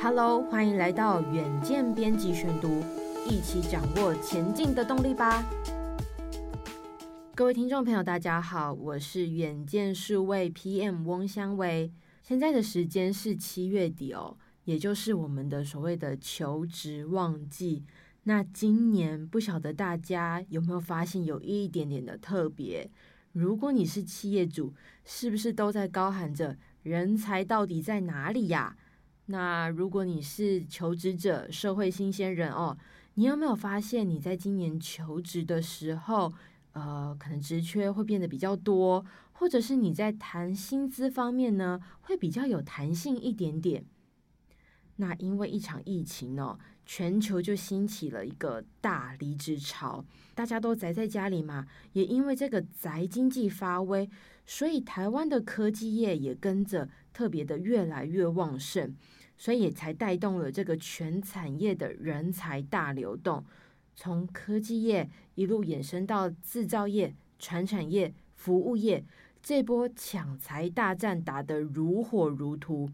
Hello，欢迎来到远见编辑选读，一起掌握前进的动力吧。各位听众朋友，大家好，我是远见数位 PM 翁香薇。现在的时间是七月底哦，也就是我们的所谓的求职旺季。那今年不晓得大家有没有发现有一点点的特别？如果你是企业主，是不是都在高喊着人才到底在哪里呀？那如果你是求职者、社会新鲜人哦，你有没有发现你在今年求职的时候，呃，可能职缺会变得比较多，或者是你在谈薪资方面呢，会比较有弹性一点点？那因为一场疫情呢，全球就兴起了一个大离职潮，大家都宅在家里嘛，也因为这个宅经济发威，所以台湾的科技业也跟着特别的越来越旺盛，所以也才带动了这个全产业的人才大流动，从科技业一路衍生到制造业、传产业、服务业，这波抢才大战打得如火如荼。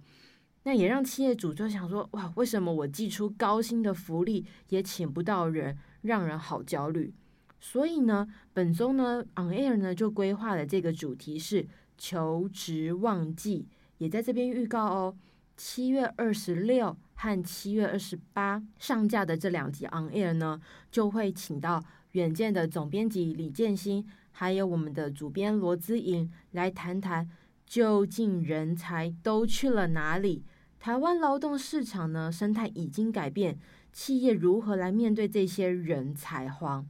那也让企业主就想说：哇，为什么我寄出高薪的福利也请不到人，让人好焦虑？所以呢，本周呢，On Air 呢就规划了这个主题是求职旺季，也在这边预告哦，七月二十六和七月二十八上架的这两集 On Air 呢，就会请到远见的总编辑李建新，还有我们的主编罗姿颖来谈谈，究竟人才都去了哪里？台湾劳动市场呢，生态已经改变，企业如何来面对这些人才荒？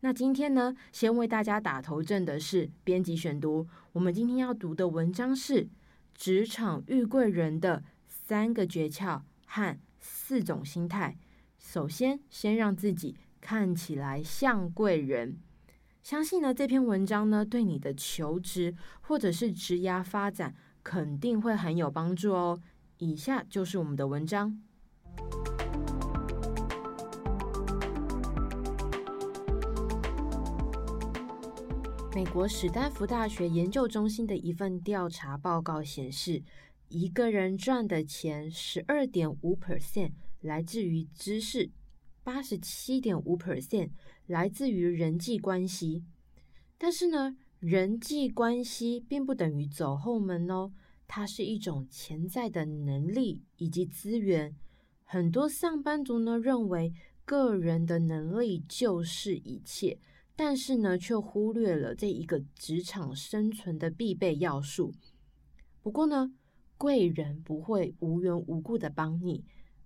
那今天呢，先为大家打头阵的是编辑选读。我们今天要读的文章是《职场遇贵人的三个诀窍和四种心态》。首先，先让自己看起来像贵人。相信呢，这篇文章呢，对你的求职或者是职涯发展肯定会很有帮助哦。以下就是我们的文章。美国史丹福大学研究中心的一份调查报告显示，一个人赚的钱十二点五 percent 来自于知识，八十七点五 percent 来自于人际关系。但是呢，人际关系并不等于走后门哦。它是一种潜在的能力以及资源。很多上班族呢认为个人的能力就是一切，但是呢却忽略了这一个职场生存的必备要素。不过呢，贵人不会无缘无故的帮你，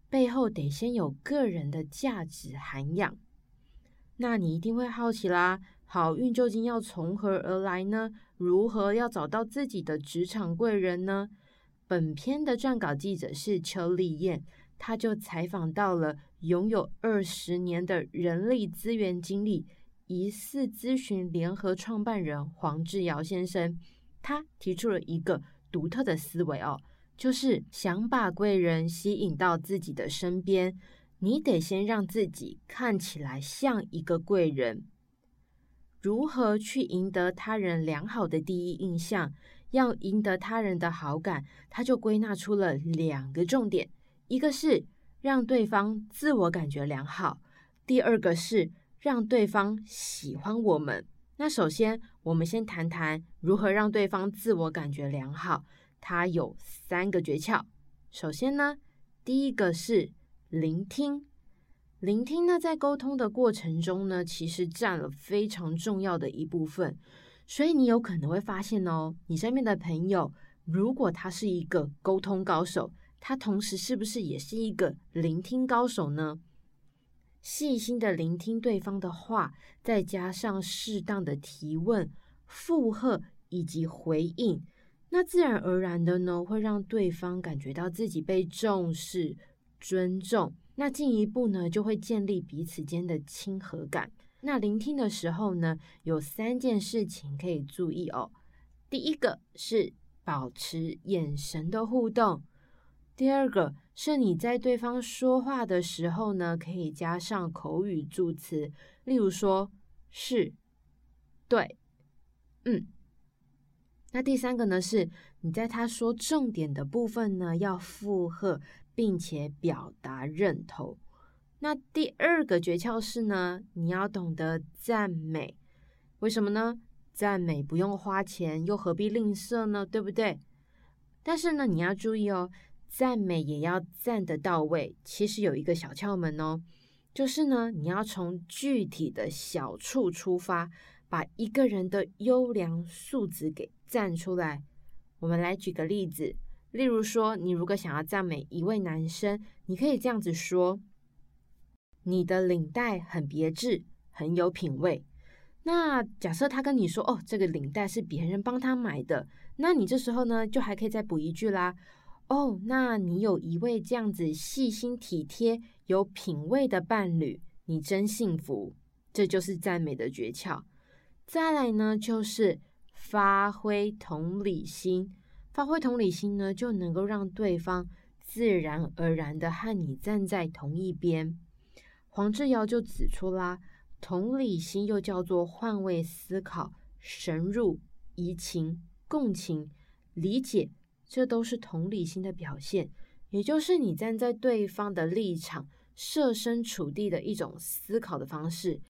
背后得先有个人的价值涵养。那你一定会好奇啦。好运究竟要从何而来呢？如何要找到自己的职场贵人呢？本篇的撰稿记者是邱丽燕，她就采访到了拥有二十年的人力资源经历、疑似咨询联合创办人黄志尧先生。他提出了一个独特的思维哦，就是想把贵人吸引到自己的身边，你得先让自己看起来像一个贵人。如何去赢得他人良好的第一印象？要赢得他人的好感，他就归纳出了两个重点：一个是让对方自我感觉良好，第二个是让对方喜欢我们。那首先，我们先谈谈如何让对方自我感觉良好。它有三个诀窍。首先呢，第一个是聆听。聆听呢，在沟通的过程中呢，其实占了非常重要的一部分。所以你有可能会发现哦，你身边的朋友，如果他是一个沟通高手，他同时是不是也是一个聆听高手呢？细心的聆听对方的话，再加上适当的提问、附和以及回应，那自然而然的呢，会让对方感觉到自己被重视、尊重。那进一步呢，就会建立彼此间的亲和感。那聆听的时候呢，有三件事情可以注意哦。第一个是保持眼神的互动；第二个是你在对方说话的时候呢，可以加上口语助词，例如说是、对、嗯。那第三个呢，是你在他说重点的部分呢，要附和，并且表达认同。那第二个诀窍是呢，你要懂得赞美。为什么呢？赞美不用花钱，又何必吝啬呢？对不对？但是呢，你要注意哦，赞美也要赞得到位。其实有一个小窍门哦，就是呢，你要从具体的小处出发，把一个人的优良素质给赞出来。我们来举个例子，例如说，你如果想要赞美一位男生，你可以这样子说：你的领带很别致，很有品味。那假设他跟你说：“哦，这个领带是别人帮他买的。”那你这时候呢，就还可以再补一句啦：“哦，那你有一位这样子细心体贴、有品味的伴侣，你真幸福。”这就是赞美的诀窍。再来呢，就是发挥同理心。发挥同理心呢，就能够让对方自然而然的和你站在同一边。黄志尧就指出啦。同理心又叫做换位思考、深入、移情、共情、理解，这都是同理心的表现，也就是你站在对方的立场，设身处地的一种思考的方式。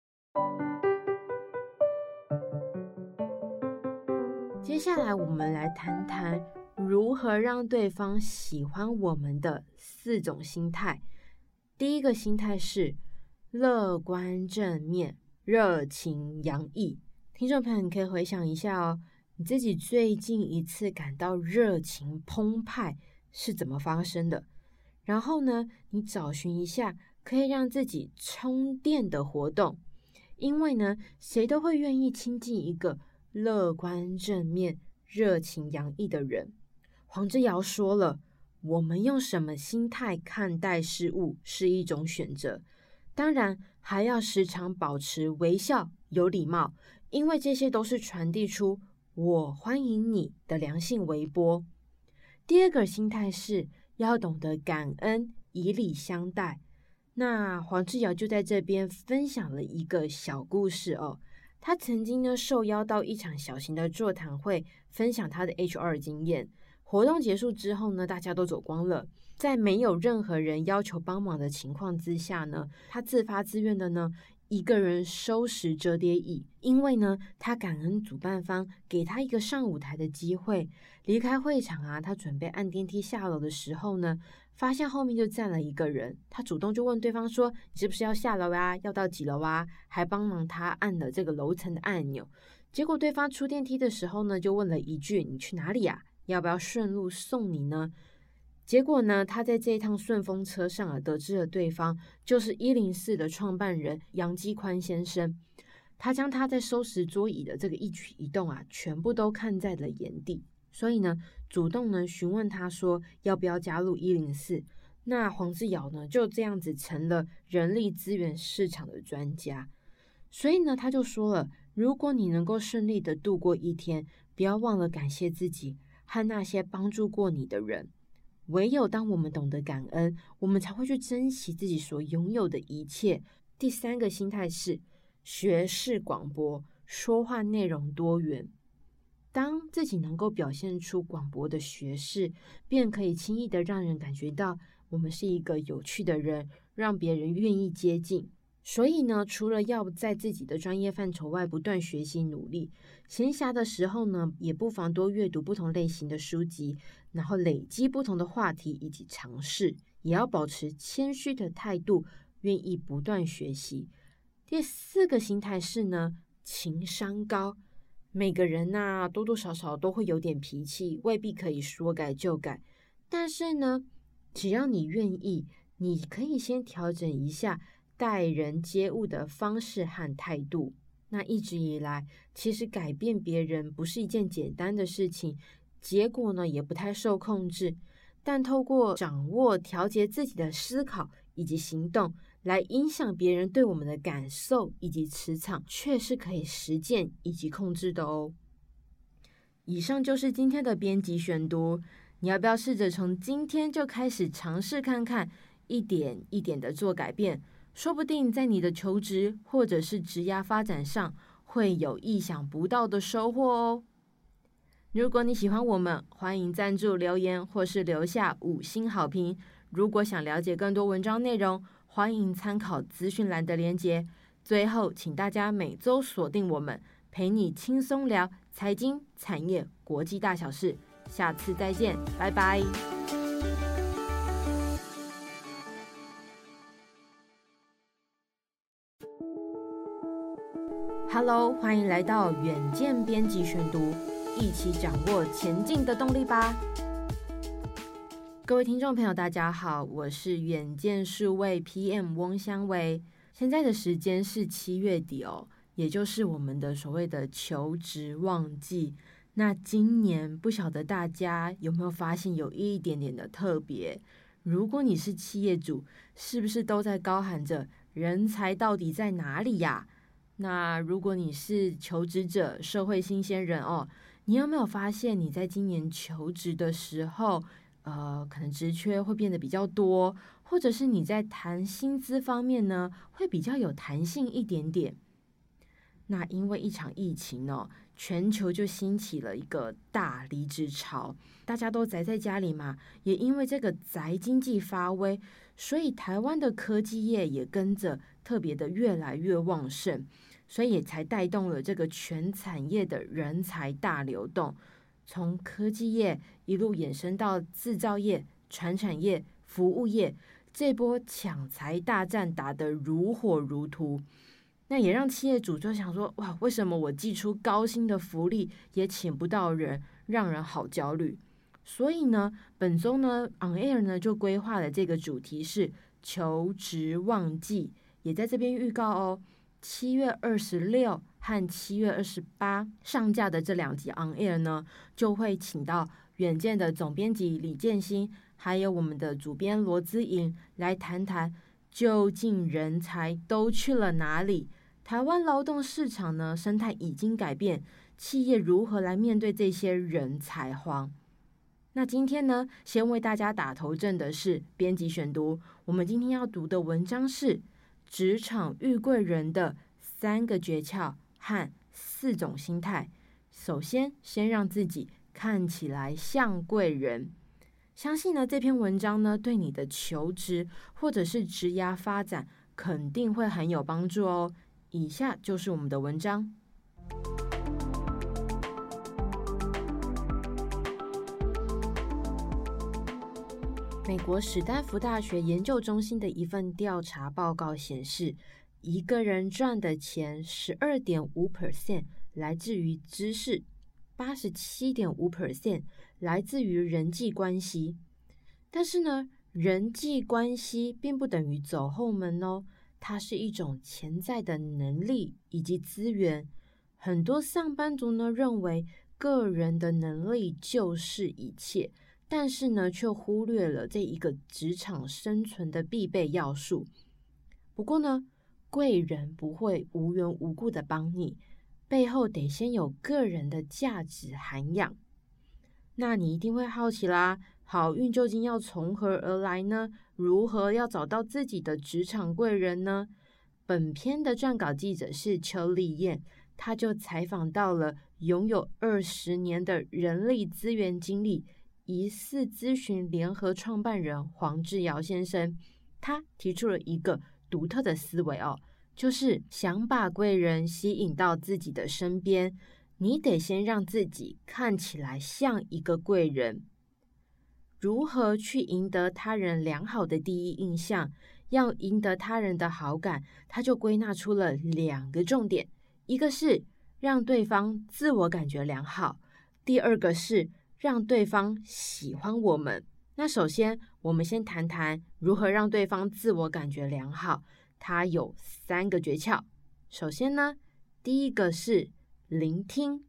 接下来，我们来谈谈如何让对方喜欢我们的四种心态。第一个心态是。乐观正面、热情洋溢，听众朋友，你可以回想一下哦，你自己最近一次感到热情澎湃是怎么发生的？然后呢，你找寻一下可以让自己充电的活动，因为呢，谁都会愿意亲近一个乐观正面、热情洋溢的人。黄之尧说了，我们用什么心态看待事物是一种选择。当然，还要时常保持微笑、有礼貌，因为这些都是传递出“我欢迎你”的良性微波。第二个心态是要懂得感恩，以礼相待。那黄志尧就在这边分享了一个小故事哦。他曾经呢受邀到一场小型的座谈会，分享他的 HR 经验。活动结束之后呢，大家都走光了。在没有任何人要求帮忙的情况之下呢，他自发自愿的呢，一个人收拾折叠椅，因为呢，他感恩主办方给他一个上舞台的机会。离开会场啊，他准备按电梯下楼的时候呢，发现后面就站了一个人，他主动就问对方说：“你是不是要下楼啊？要到几楼啊？”还帮忙他按了这个楼层的按钮。结果对方出电梯的时候呢，就问了一句：“你去哪里呀？要不要顺路送你呢？”结果呢，他在这一趟顺风车上啊，得知了对方就是一零四的创办人杨基宽先生。他将他在收拾桌椅的这个一举一动啊，全部都看在了眼底，所以呢，主动呢询问他说要不要加入一零四。那黄志尧呢就这样子成了人力资源市场的专家。所以呢，他就说了，如果你能够顺利的度过一天，不要忘了感谢自己和那些帮助过你的人。唯有当我们懂得感恩，我们才会去珍惜自己所拥有的一切。第三个心态是学识广博，说话内容多元。当自己能够表现出广博的学识，便可以轻易的让人感觉到我们是一个有趣的人，让别人愿意接近。所以呢，除了要在自己的专业范畴外不断学习努力，闲暇的时候呢，也不妨多阅读不同类型的书籍，然后累积不同的话题以及尝试，也要保持谦虚的态度，愿意不断学习。第四个心态是呢，情商高。每个人呐，多多少少都会有点脾气，未必可以说改就改。但是呢，只要你愿意，你可以先调整一下。待人接物的方式和态度，那一直以来，其实改变别人不是一件简单的事情，结果呢也不太受控制。但透过掌握、调节自己的思考以及行动，来影响别人对我们的感受以及磁场，却是可以实践以及控制的哦。以上就是今天的编辑选读，你要不要试着从今天就开始尝试看看，一点一点的做改变？说不定在你的求职或者是职涯发展上会有意想不到的收获哦。如果你喜欢我们，欢迎赞助留言或是留下五星好评。如果想了解更多文章内容，欢迎参考资讯栏的连结。最后，请大家每周锁定我们，陪你轻松聊财经、产业、国际大小事。下次再见，拜拜。Hello，欢迎来到远见编辑选读。一起掌握前进的动力吧！各位听众朋友，大家好，我是远见数位 PM 翁香薇。现在的时间是七月底哦，也就是我们的所谓的求职旺季。那今年不晓得大家有没有发现有一点点的特别？如果你是企业主，是不是都在高喊着人才到底在哪里呀？那如果你是求职者、社会新鲜人哦。你有没有发现，你在今年求职的时候，呃，可能职缺会变得比较多，或者是你在谈薪资方面呢，会比较有弹性一点点？那因为一场疫情呢，全球就兴起了一个大离职潮，大家都宅在家里嘛，也因为这个宅经济发威，所以台湾的科技业也跟着特别的越来越旺盛。所以也才带动了这个全产业的人才大流动，从科技业一路衍生到制造业、传产业、服务业，这波抢才大战打得如火如荼。那也让企业主就想说：哇，为什么我寄出高薪的福利也请不到人，让人好焦虑？所以呢，本周呢，On Air 呢就规划了这个主题是求职旺季，也在这边预告哦。七月二十六和七月二十八上架的这两集 On Air 呢，就会请到远见的总编辑李建新，还有我们的主编罗姿颖来谈谈，究竟人才都去了哪里？台湾劳动市场呢，生态已经改变，企业如何来面对这些人才荒？那今天呢，先为大家打头阵的是编辑选读，我们今天要读的文章是。职场遇贵人的三个诀窍和四种心态。首先，先让自己看起来像贵人。相信呢，这篇文章呢，对你的求职或者是职涯发展肯定会很有帮助哦。以下就是我们的文章。美国史丹福大学研究中心的一份调查报告显示，一个人赚的钱十二点五 percent 来自于知识，八十七点五 percent 来自于人际关系。但是呢，人际关系并不等于走后门哦，它是一种潜在的能力以及资源。很多上班族呢认为，个人的能力就是一切。但是呢，却忽略了这一个职场生存的必备要素。不过呢，贵人不会无缘无故的帮你，背后得先有个人的价值涵养。那你一定会好奇啦，好运究竟要从何而来呢？如何要找到自己的职场贵人呢？本篇的撰稿记者是邱丽燕，她就采访到了拥有二十年的人力资源经历。疑似咨询联合创办人黄志尧先生，他提出了一个独特的思维哦，就是想把贵人吸引到自己的身边，你得先让自己看起来像一个贵人。如何去赢得他人良好的第一印象？要赢得他人的好感，他就归纳出了两个重点：一个是让对方自我感觉良好，第二个是。让对方喜欢我们。那首先，我们先谈谈如何让对方自我感觉良好。它有三个诀窍。首先呢，第一个是聆听。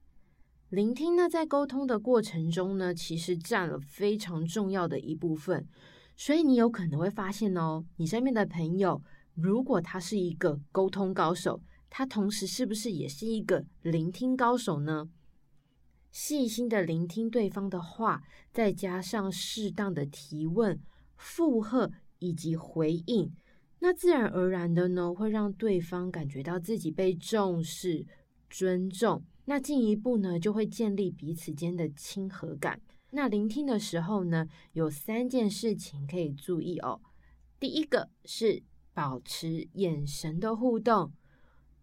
聆听呢，在沟通的过程中呢，其实占了非常重要的一部分。所以你有可能会发现哦，你身边的朋友，如果他是一个沟通高手，他同时是不是也是一个聆听高手呢？细心的聆听对方的话，再加上适当的提问、附和以及回应，那自然而然的呢，会让对方感觉到自己被重视、尊重。那进一步呢，就会建立彼此间的亲和感。那聆听的时候呢，有三件事情可以注意哦。第一个是保持眼神的互动，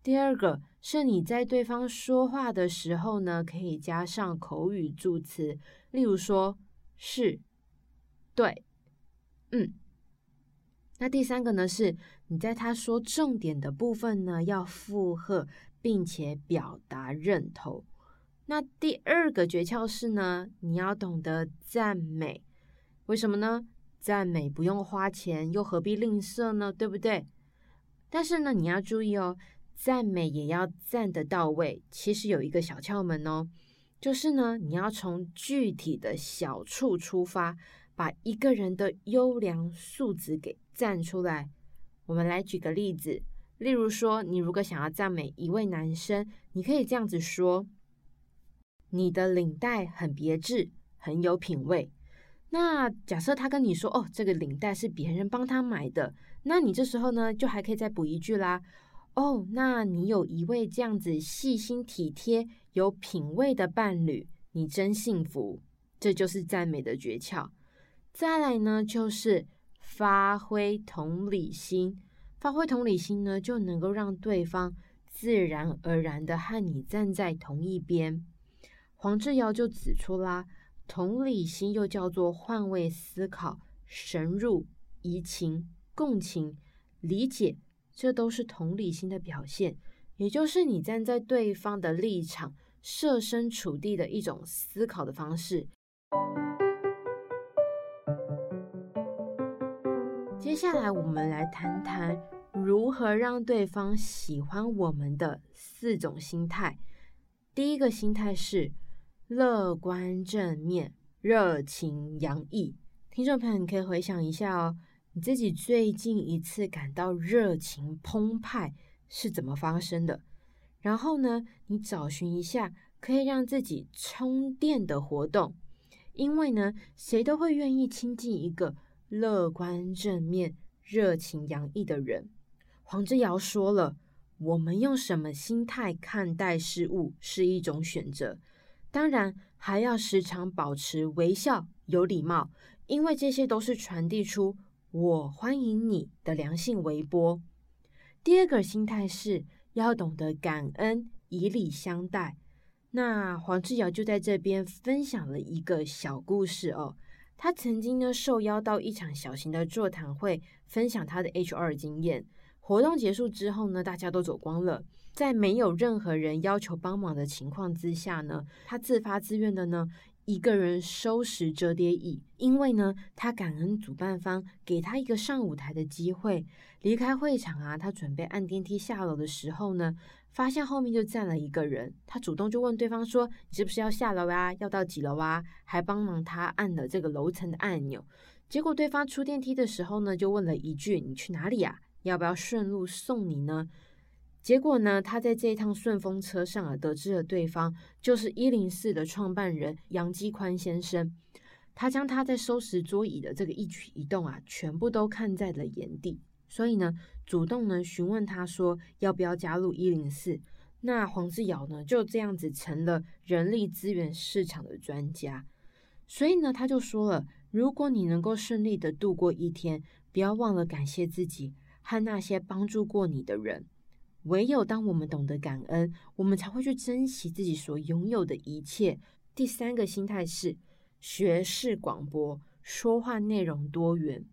第二个是你在对方说话的时候呢，可以加上口语助词，例如说是、对、嗯。那第三个呢，是你在他说重点的部分呢，要附和，并且表达认同。那第二个诀窍是呢，你要懂得赞美。为什么呢？赞美不用花钱，又何必吝啬呢？对不对？但是呢，你要注意哦，赞美也要赞得到位。其实有一个小窍门哦，就是呢，你要从具体的小处出发，把一个人的优良素质给赞出来。我们来举个例子，例如说，你如果想要赞美一位男生，你可以这样子说。你的领带很别致，很有品味。那假设他跟你说：“哦，这个领带是别人帮他买的。”那你这时候呢，就还可以再补一句啦：“哦，那你有一位这样子细心体贴、有品味的伴侣，你真幸福。”这就是赞美的诀窍。再来呢，就是发挥同理心。发挥同理心呢，就能够让对方自然而然的和你站在同一边。黄志尧就指出啦，同理心又叫做换位思考、深入、移情、共情、理解，这都是同理心的表现，也就是你站在对方的立场，设身处地的一种思考的方式。接下来，我们来谈谈如何让对方喜欢我们的四种心态。第一个心态是。乐观正面、热情洋溢，听众朋友，你可以回想一下哦，你自己最近一次感到热情澎湃是怎么发生的？然后呢，你找寻一下可以让自己充电的活动，因为呢，谁都会愿意亲近一个乐观正面、热情洋溢的人。黄之尧说了，我们用什么心态看待事物是一种选择。当然，还要时常保持微笑、有礼貌，因为这些都是传递出“我欢迎你”的良性微波。第二个心态是要懂得感恩，以礼相待。那黄志尧就在这边分享了一个小故事哦。他曾经呢受邀到一场小型的座谈会，分享他的 HR 经验。活动结束之后呢，大家都走光了。在没有任何人要求帮忙的情况之下呢，他自发自愿的呢，一个人收拾折叠椅，因为呢，他感恩主办方给他一个上舞台的机会。离开会场啊，他准备按电梯下楼的时候呢，发现后面就站了一个人，他主动就问对方说：“你是不是要下楼啊？要到几楼啊？”还帮忙他按了这个楼层的按钮。结果对方出电梯的时候呢，就问了一句：“你去哪里呀？要不要顺路送你呢？”结果呢，他在这一趟顺风车上啊，得知了对方就是一零四的创办人杨基宽先生。他将他在收拾桌椅的这个一举一动啊，全部都看在了眼底，所以呢，主动呢询问他说要不要加入一零四。那黄志尧呢就这样子成了人力资源市场的专家。所以呢，他就说了，如果你能够顺利的度过一天，不要忘了感谢自己和那些帮助过你的人。唯有当我们懂得感恩，我们才会去珍惜自己所拥有的一切。第三个心态是学识广博，说话内容多元。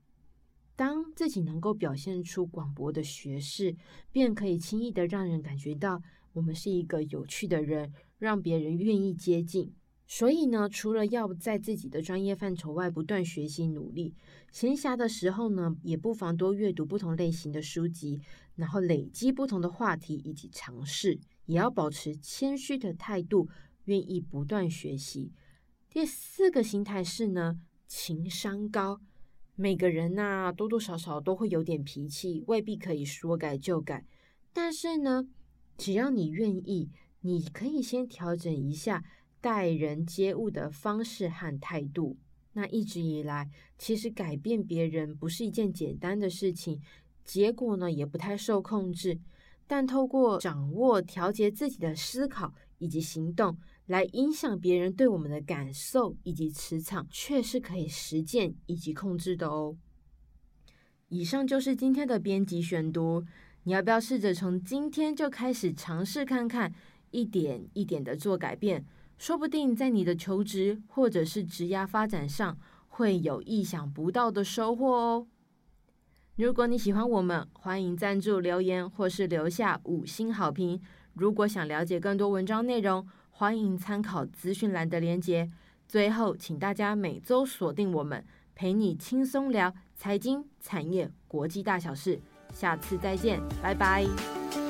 当自己能够表现出广博的学识，便可以轻易的让人感觉到我们是一个有趣的人，让别人愿意接近。所以呢，除了要在自己的专业范畴外不断学习努力，闲暇的时候呢，也不妨多阅读不同类型的书籍。然后累积不同的话题以及尝试，也要保持谦虚的态度，愿意不断学习。第四个心态是呢，情商高。每个人呐、多多少少都会有点脾气，未必可以说改就改。但是呢，只要你愿意，你可以先调整一下待人接物的方式和态度。那一直以来，其实改变别人不是一件简单的事情。结果呢，也不太受控制，但透过掌握、调节自己的思考以及行动来影响别人对我们的感受以及磁场，却是可以实践以及控制的哦。以上就是今天的编辑选读，你要不要试着从今天就开始尝试看看，一点一点的做改变，说不定在你的求职或者是职涯发展上会有意想不到的收获哦。如果你喜欢我们，欢迎赞助留言或是留下五星好评。如果想了解更多文章内容，欢迎参考资讯栏的连结。最后，请大家每周锁定我们，陪你轻松聊财经、产业、国际大小事。下次再见，拜拜。